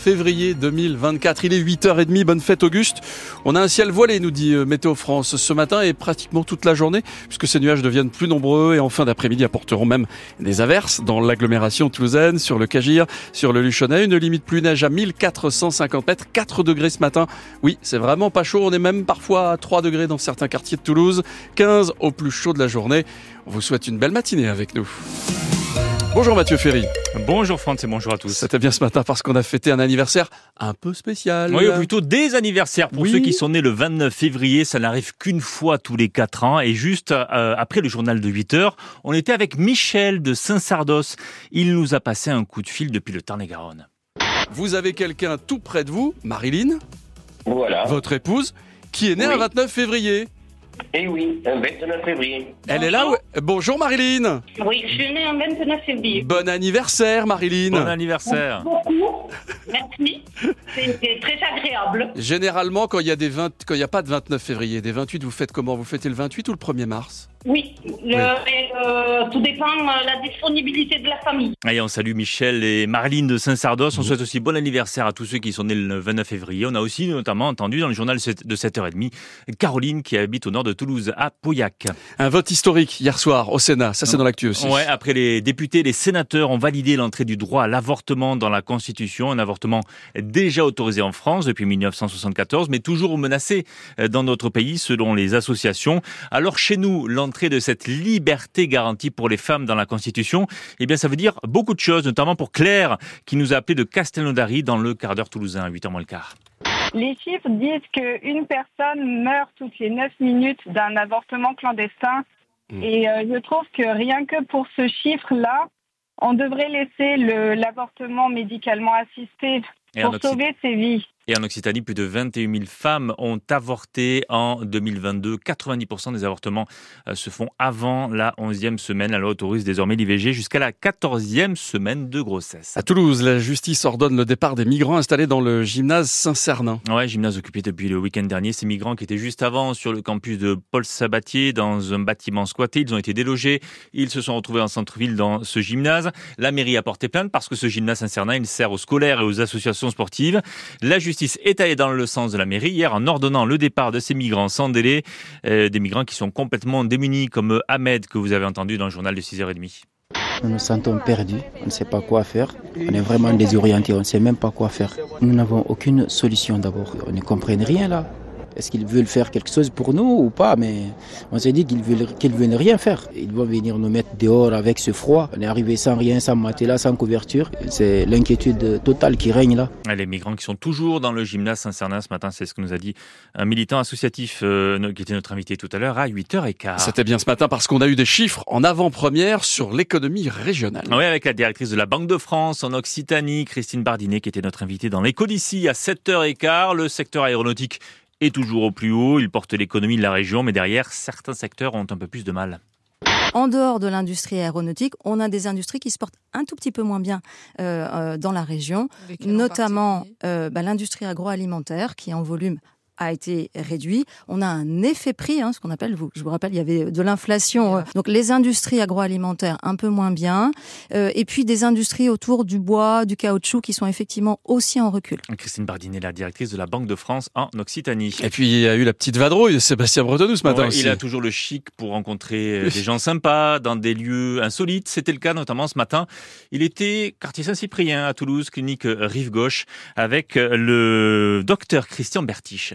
février 2024. Il est 8h30, bonne fête Auguste. On a un ciel voilé, nous dit euh, Météo France ce matin et pratiquement toute la journée, puisque ces nuages deviennent plus nombreux et en fin d'après-midi apporteront même des averses dans l'agglomération toulousaine, sur le Cagir, sur le Luchonnet. Une limite plus neige à 1450 mètres, 4 degrés ce matin. Oui, c'est vraiment pas chaud. On est même parfois à 3 degrés dans certains quartiers de Toulouse, 15 au plus chaud de la journée. On vous souhaite une belle matinée avec nous. Bonjour Mathieu Ferry. Bonjour Franck et bonjour à tous. C'était bien ce matin parce qu'on a fêté un anniversaire un peu spécial. Oui, ou plutôt des anniversaires. Pour Oui. ceux qui sont nés le 29 février, ça n'arrive qu'une fois tous les 4 ans. Et juste euh, après le journal de 8 heures, on était avec Michel de Saint-Sardos. Il nous a passé un coup de fil depuis le Tarn-et-Garonne. Vous avez quelqu'un tout près de vous, Marilyn, Voilà. votre épouse, qui est née Oui. un 29 février. Et oui, un 29 février. Elle est là où... Bonjour Marilyn Oui, je suis née en 29 février. Bon anniversaire Marilyn Bon anniversaire. Beaucoup. Merci. C'était très agréable. Généralement, quand il y a des 20... quand il n'y a pas de 29 février, des 28, vous faites comment? Vous fêtez le 28 ou le 1er mars? Oui, le- et, euh, tout dépend de la disponibilité de la famille. Allez, on salue Michel et Marlene de Saint-Sardos. On souhaite aussi bon anniversaire à tous ceux qui sont nés le 29 février. On a aussi notamment entendu dans le journal de 7h30 Caroline qui habite au nord de Toulouse, à Pauillac. Un vote historique hier soir au Sénat, ça c'est dans l'actu aussi. Ouais, après les députés, les sénateurs ont validé l'entrée du droit à l'avortement dans la Constitution, un déjà autorisé en France depuis 1974, mais toujours menacé euh, dans notre pays selon les associations. Alors chez nous, l'entrée de cette liberté garantie pour les femmes dans la Constitution, eh bien ça veut dire beaucoup de choses, notamment pour Claire qui nous a appelé de Castelnaudary dans le quart d'heure toulousain à 8h moins le quart. Les chiffres disent qu'une personne meurt toutes les 9 minutes d'un avortement clandestin. Mm. Et euh, je trouve que rien que pour ce chiffre-là, on devrait laisser le- l'avortement médicalement assisté pour sauver ces vies. Et en Occitanie, plus de 21 000 femmes ont avorté en 2022. 90% des avortements euh, se font avant la 11e semaine. La loi autorise désormais l'IVG jusqu'à la 14e semaine de grossesse. À Toulouse, la justice ordonne le départ des migrants installés dans le gymnase Saint-Cernin. Ouais, gymnase occupé depuis le week-end dernier. Ces migrants qui étaient juste avant sur le campus de Paul Sabatier dans un bâtiment squatté, ils ont été délogés. Ils se sont retrouvés en centre-ville dans ce gymnase. La mairie a porté plainte parce que ce gymnase Saint-Cernin, il sert aux scolaires et aux associations sportives. La justice est allée dans le sens de la mairie hier en ordonnant le départ de ces migrants sans délai. Euh, des migrants qui sont complètement démunis comme Ahmed que vous avez entendu dans le journal de 6h30. Nous nous sentons perdus, on ne sait pas quoi faire. On est vraiment désorientés, on ne sait même pas quoi faire. Nous n'avons aucune solution d'abord. On ne comprend rien là. Est-ce qu'ils veulent faire quelque chose pour nous ou pas? Mais on s'est dit qu'ils veulent, qu'ils veulent rien faire. Ils vont venir nous mettre dehors avec ce froid. On est arrivé sans rien, sans matelas, sans couverture. C'est l'inquiétude totale qui règne là. Les migrants qui sont toujours dans le gymnase Saint-Cernin ce matin, c'est ce que nous a dit un militant associatif euh, qui était notre invité tout à l'heure à 8h15. C'était bien ce matin parce qu'on a eu des chiffres en avant-première sur l'économie régionale. Oui, avec la directrice de la Banque de France en Occitanie, Christine Bardinet, qui était notre invitée dans l'écho d'ici à 7h15. Le secteur aéronautique est toujours au plus haut. Il porte l'économie de la région, mais derrière, certains secteurs ont un peu plus de mal. En dehors de l'industrie aéronautique, on a des industries qui se portent un tout petit peu moins bien euh, euh, dans la région, notamment euh, bah, l'industrie agroalimentaire qui en volume a été réduit. On a un effet prix, hein, ce qu'on appelle, vous, je vous rappelle, il y avait de l'inflation. euh, donc les industries agroalimentaires un peu moins bien, euh, et puis des industries autour du bois, du caoutchouc qui sont effectivement aussi en recul. Christine Bardinet, la directrice de la Banque de France en Occitanie. Et puis il y a eu la petite vadrouille de Sébastien Bretonneau ce matin Ouais, aussi. il a toujours le chic pour rencontrer euh, des gens sympas dans des lieux insolites. C'était le cas notamment ce matin. Il était quartier Saint-Cyprien à Toulouse, clinique euh, Rive Gauche, avec le docteur Christian Bertiche.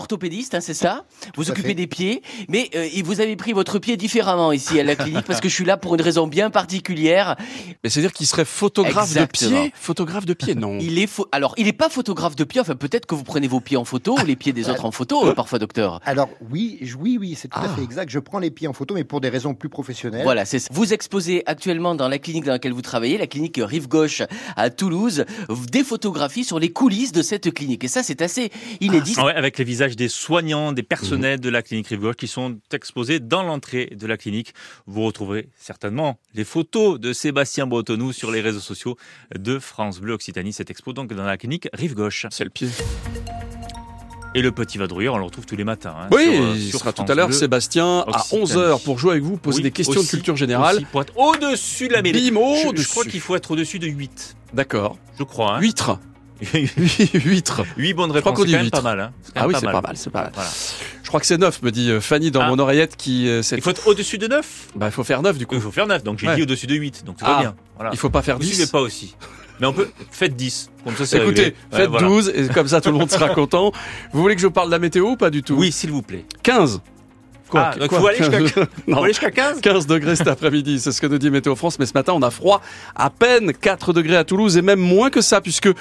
orthopédiste, hein, c'est ça? Vous occupez fait. des pieds, mais euh, et vous avez pris votre pied différemment ici à la clinique parce que je suis là pour une raison bien particulière. Mais c'est-à-dire qu'il serait photographe Exactement. de pied Photographe de pied, non? Il est alors il n'est pas photographe de pied. Enfin peut-être que vous prenez vos pieds en photo ou les pieds des autres en photo euh, parfois, docteur. Alors oui, oui, oui, c'est tout Ah. à fait exact. Je prends les pieds en photo, mais pour des raisons plus professionnelles. Voilà, c'est ça. Vous exposez actuellement dans la clinique dans laquelle vous travaillez, la clinique Rive Gauche à Toulouse, des photographies sur les coulisses de cette clinique. Et ça, c'est assez inédit. Ouais, avec les visages des soignants, des personnels de la clinique Rive Gauche qui sont exposés dans l'entrée de la clinique. Vous retrouverez certainement les photos de Sébastien Bretonnou sur les réseaux sociaux de France Bleu Occitanie. Cette expo donc dans la clinique Rive Gauche. C'est le pied. Et le petit vadrouilleur, on le retrouve tous les matins. hein, Oui, sur, euh, il sur sera tout à l'heure. Sébastien, à Occitanie. 11h pour jouer avec vous, poser Oui, des questions aussi- de culture générale. aussi pour être au-dessus de la mêlée. Bim, Je- crois qu'il faut être au-dessus de 8. D'accord. Je crois. Hein. Huître. Huîtres. 8 bonnes Je crois réponses, qu'on c'est dit quand même pas mal. Hein. Ah oui, c'est pas mal, c'est pas mal. Voilà. Je crois que c'est 9, me dit euh, Fanny dans Ah. mon oreillette qui. euh, Il faut être au-dessus de 9 Bah, il faut faire 9 du coup. Il faut faire 9, donc j'ai Ouais. dit au-dessus de 8, donc ça Ah. va bien. Voilà. Il faut pas faire Vous 10. suivez pas aussi. Mais on peut, faites 10. Comme ça, c'est Écoutez, réglé. Ouais, faites voilà. 12 et comme ça tout le monde sera content. Vous voulez que je vous parle de la météo ou pas du tout? Oui, s'il vous plaît. 15. Ah, donc faut aller jusqu'à- 15 On Non. va aller jusqu'à 15 15 degrés cet après-midi, c'est ce que nous dit Météo France. Mais ce matin, on a froid à peine 4 degrés à Toulouse et même moins que ça, puisque euh,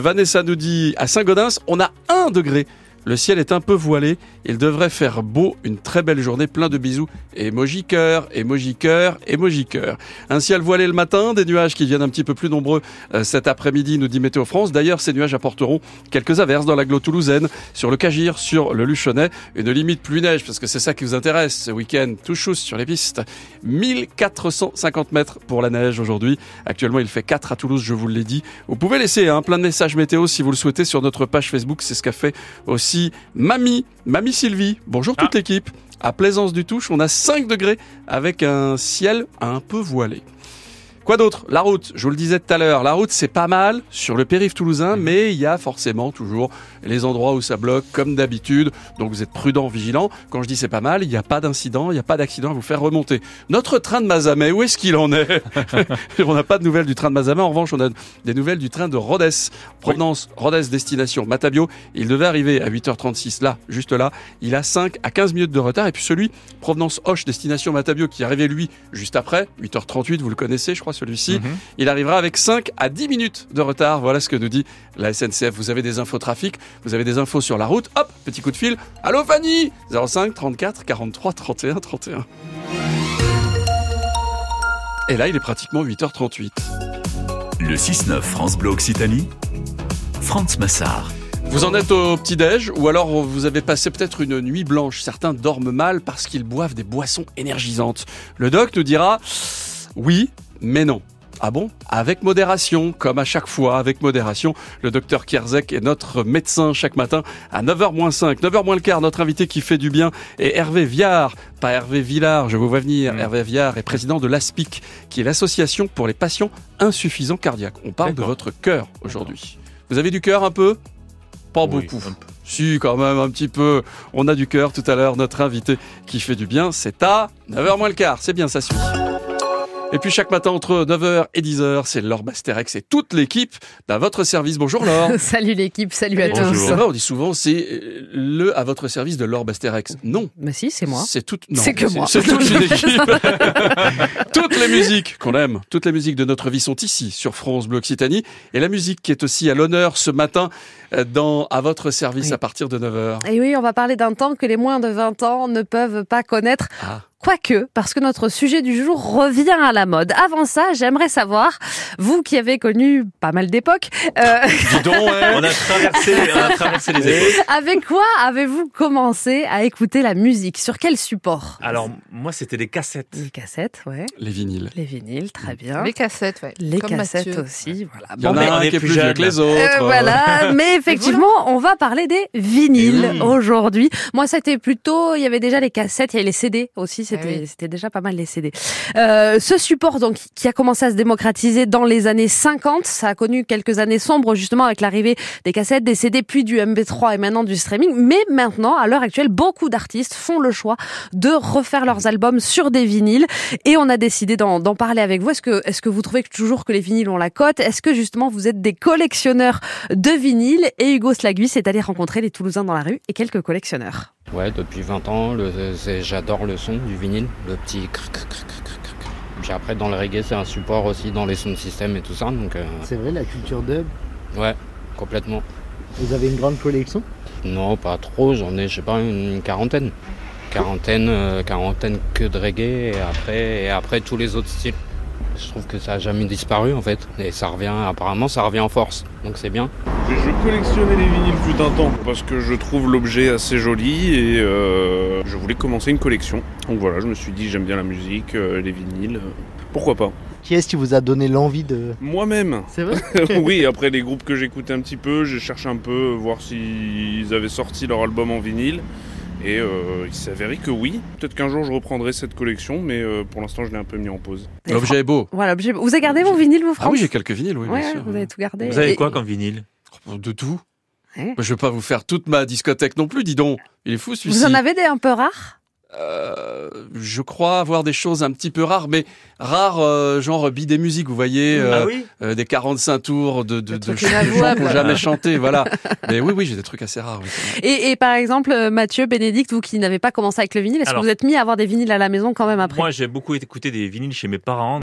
Vanessa nous dit à Saint-Gaudens, on a 1 degré. Le ciel est un peu voilé. Il devrait faire beau, une très belle journée, plein de bisous. Emoji cœur, emoji cœur, emoji cœur. Un ciel voilé le matin, des nuages qui viennent un petit peu plus nombreux euh, cet après-midi, nous dit Météo France. D'ailleurs, ces nuages apporteront quelques averses dans l'agglo toulousaine, sur le Cagir, sur le Luchonnet. Une limite pluie-neige, parce que c'est ça qui vous intéresse ce week-end. Tout chousse sur les pistes. 1450 mètres pour la neige aujourd'hui. Actuellement, il fait 4 à Toulouse, je vous l'ai dit. Vous pouvez laisser hein, plein de messages météo si vous le souhaitez sur notre page Facebook. C'est ce qu'a fait aussi Mamie, Mamie Sylvie. Bonjour toute l'équipe. À Plaisance du Touche, on a 5 degrés avec un ciel un peu voilé. Quoi d'autre? La route, je vous le disais tout à l'heure, la route c'est pas mal sur le périph' toulousain, mais il y a forcément toujours les endroits où ça bloque comme d'habitude, donc vous êtes prudent, vigilant. Quand je dis c'est pas mal, il n'y a pas d'incident, il n'y a pas d'accident à vous faire remonter. Notre train de Mazamet, où est-ce qu'il en est? On n'a pas de nouvelles du train de Mazamet, en revanche on a des nouvelles du train de Rhodes, provenance Rhodes destination Matabio. Il devait arriver à 8h36 là, juste là, il a 5 à 15 minutes de retard, et puis celui provenance Hoche destination Matabio qui arrivé lui juste après, 8h38, vous le connaissez je crois celui-ci, Mhm. il arrivera avec 5 à 10 minutes de retard. Voilà ce que nous dit la SNCF. Vous avez des infos trafic, vous avez des infos sur la route. Hop, petit coup de fil. Allô Fanny 05 34 43 31 31. Et là, il est pratiquement 8h38. Le 6-9 France Bleu Occitanie, Franz Massard. Vous en êtes au petit-déj ou alors vous avez passé peut-être une nuit blanche. Certains dorment mal parce qu'ils boivent des boissons énergisantes. Le doc nous dira oui, mais non. Ah bon? Avec modération, comme à chaque fois, avec modération. Le docteur Kierzek est notre médecin chaque matin à 9h-5, 9h le quart. Notre invité qui fait du bien est Hervé Viard, pas Hervé Villard, je vous vois venir. Hervé Viard est président de l'ASPIC, qui est l'association pour les patients insuffisants cardiaques. On parle de votre cœur aujourd'hui. Vous avez du cœur un peu? Pas Oui, beaucoup. un peu. Si, quand même, un petit peu. On a du cœur tout à l'heure. Notre invité qui fait du bien, c'est à 9h le quart. C'est bien, ça suit. Et puis chaque matin entre 9h et 10h, c'est Laure Basterex et toute l'équipe à votre service. Bonjour Laure. salut l'équipe, salut à Bonjour. tous. C'est vrai, on dit souvent c'est euh, le à votre service de Laure Basterex. Non. Bah si, c'est moi. C'est toute, non, C'est que moi. C'est toute une équipe. toutes les musiques qu'on aime, toutes les musiques de notre vie sont ici sur France Bleu Occitanie. Et la musique qui est aussi à l'honneur ce matin euh, dans à votre service Oui. à partir de 9h. Et oui, on va parler d'un temps que les moins de 20 ans ne peuvent pas connaître. Ah. Quoique, parce que notre sujet du jour revient à la mode. Avant ça, j'aimerais savoir, vous qui avez connu pas mal d'époques, euh, Dis donc, ouais. On a traversé, on a traversé les époques. avec quoi avez-vous commencé à écouter la musique? Sur quel support? Alors, moi, c'était des cassettes. Les cassettes, ouais. Les vinyles. Les vinyles, très bien. Les cassettes, ouais. Les Comme cassettes Mathieu. aussi, voilà. Il y en a un qui est plus jeune. que les autres. Euh, voilà, mais effectivement, on va parler des vinyles oui. aujourd'hui. Moi, c'était plutôt, il y avait déjà les cassettes, il y avait les CD aussi, c'était Ah oui. déjà pas mal les CD. Euh, ce support donc qui a commencé à se démocratiser dans les années 50, ça a connu quelques années sombres justement avec l'arrivée des cassettes, des CD, puis du MP3 et maintenant du streaming. Mais maintenant, à l'heure actuelle, beaucoup d'artistes font le choix de refaire leurs albums sur des vinyles et on a décidé d'en parler avec vous. Est-ce que, est-ce que vous trouvez que toujours que les vinyles ont la cote? Est-ce que justement vous êtes des collectionneurs de vinyles? Et Hugo Slagui est allé rencontrer les Toulousains dans la rue et quelques collectionneurs. Ouais, depuis 20 ans, j'adore le son du vinyle, le petit cric, cric, cric. Puis après, dans le reggae, c'est un support aussi dans les sound systems et tout ça, donc euh, C'est vrai, la culture dub? ouais, complètement. Vous avez une grande collection? Non, pas trop, j'en ai, je sais pas, une quarantaine. Quarantaine, euh, quarantaine que de reggae, et après, et après tous les autres styles. Je trouve que ça a jamais disparu en fait, et ça revient, apparemment ça revient en force, donc c'est bien. Je collectionnais les vinyles fut un temps parce que je trouve l'objet assez joli et euh, je voulais commencer une collection. Donc voilà, je me suis dit j'aime bien la musique, euh, les vinyles, pourquoi pas? Qui est-ce qui vous a donné l'envie de... Moi-même C'est vrai? Oui, après les groupes que j'écoutais un petit peu, j'ai cherché un peu voir s'ils avaient sorti leur album en vinyle. Et euh, il s'est avéré que oui. Peut-être qu'un jour je reprendrai cette collection, mais euh, pour l'instant je l'ai un peu mis en pause. L'objet est beau. Voilà, l'objet- vous avez gardé vos vinyles, vous, Ah France oui, j'ai quelques vinyles, oui, bien Ouais, sûr. vous avez tout gardé. Vous avez quoi comme vinyle? De tout. Ouais. Je vais pas vous faire toute ma discothèque non plus, dis donc. Il est fou celui-ci. Vous en avez des un peu rares? Euh, je crois avoir des choses un petit peu rares, mais rares, euh, genre bi des musiques, vous voyez, Ah euh, oui euh, des 45 tours de, de, gens qui n'ont jamais chanté, voilà. Mais oui, oui, j'ai des trucs assez rares. oui, et, et par exemple, euh, Mathieu, Bénédicte, vous qui n'avez pas commencé avec le vinyle, est-ce que vous êtes mis à avoir des vinyles à la maison quand même après? Moi, j'ai beaucoup écouté des vinyles chez mes parents.